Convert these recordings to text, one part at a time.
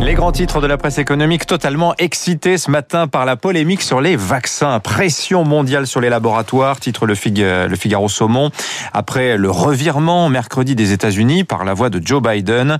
Les grands titres de la presse économique totalement excités ce matin par la polémique sur les vaccins. Pression mondiale sur les laboratoires, titre le, Figaro Saumon. Après le revirement mercredi des États-Unis par la voix de Joe Biden,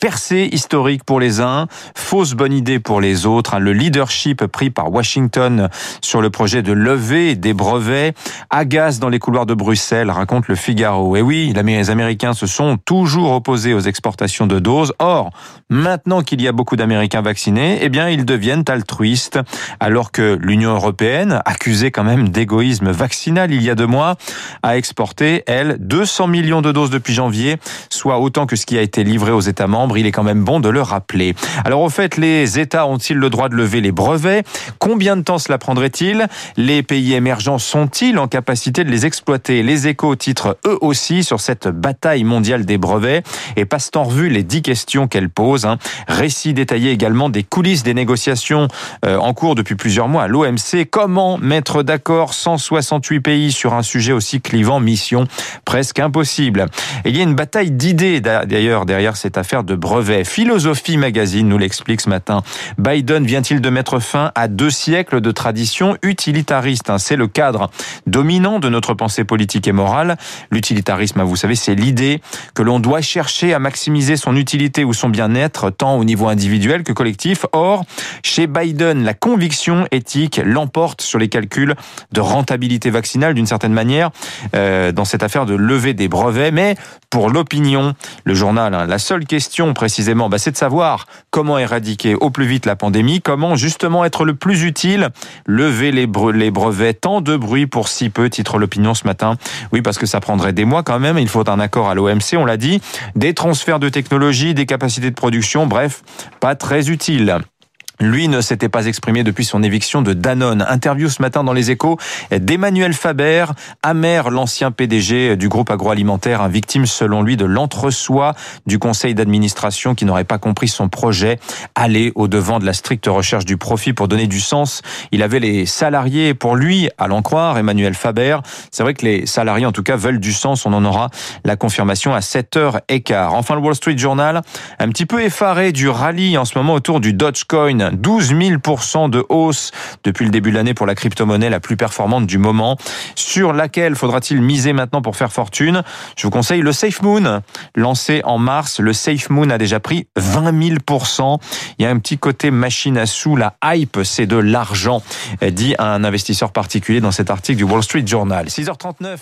percée historique pour les uns, fausse bonne idée pour les autres. Le leadership pris par Washington sur le projet de lever des brevets agace dans les couloirs de Bruxelles, raconte le Figaro. Et oui, les Américains se sont toujours opposés aux exportations de doses. Or, maintenant qu'il y a beaucoup d'Américains vaccinés, eh bien, ils deviennent altruistes, alors que l'Union européenne, accusée quand même d'égoïsme vaccinal il y a deux mois, a exporté, elle, 200 millions de doses depuis janvier, soit autant que ce qui a été livré aux États membres. Il est quand même bon de le rappeler. Alors, au fait, les États ont-ils le droit de lever les brevets? Combien de temps cela prendrait-il? Les pays émergents sont-ils en capacité de les exploiter? Les échos titrent eux aussi sur cette bataille mondiale des brevets et passent en revue les dix questions qu'elle pose. Hein. Récit détaillé également des coulisses des négociations euh, en cours depuis plusieurs mois à l'OMC. Comment mettre d'accord 168 pays sur un sujet aussi clivant? Mission presque impossible. Et il y a une bataille d'idées d'ailleurs derrière cette affaire de brevets. Philosophie Magazine nous l'explique ce matin. Biden vient-il de mettre fin à deux siècles de tradition utilitariste? Hein? C'est le cadre dominant de notre pensée politique et morale. L'utilitarisme, vous savez, c'est l'idée que l'on doit chercher à maximiser son utilité ou son bien-être, tant au niveau individuel que collectif. Or, chez Biden, la conviction éthique l'emporte sur les calculs de rentabilité vaccinale d'une certaine manière euh, dans cette affaire de lever des brevets. Mais pour l'opinion, le journal, hein, la seule question précisément, bah, c'est de savoir comment éradiquer au plus vite la pandémie, comment justement être le plus utile, lever les, brevets, tant de bruit pour si peu, titre l'opinion ce matin. Oui, parce que ça prendrait des mois quand même, il faut un accord à l'OMC, on l'a dit, des transferts de technologie, des capacités de production, bref, pas très utile. Lui ne s'était pas exprimé depuis son éviction de Danone. Interview ce matin dans les échos d'Emmanuel Faber, amer l'ancien PDG du groupe agroalimentaire, un victime selon lui de l'entre-soi du conseil d'administration qui n'aurait pas compris son projet, aller au-devant de la stricte recherche du profit pour donner du sens. Il avait les salariés pour lui, à l'en croire, Emmanuel Faber. C'est vrai que les salariés en tout cas veulent du sens. On en aura la confirmation à 7h15. Enfin, le Wall Street Journal, un petit peu effaré du rallye en ce moment autour du Dogecoin. 12 000 de hausse depuis le début de l'année pour la crypto-monnaie la plus performante du moment. Sur laquelle faudra-t-il miser maintenant pour faire fortune? Je vous conseille le Safe Moon, lancé en mars. Le Safe Moon a déjà pris 20 000% Il y a un petit côté machine à sous. La hype, c'est de l'argent, dit un investisseur particulier dans cet article du Wall Street Journal. 6h39.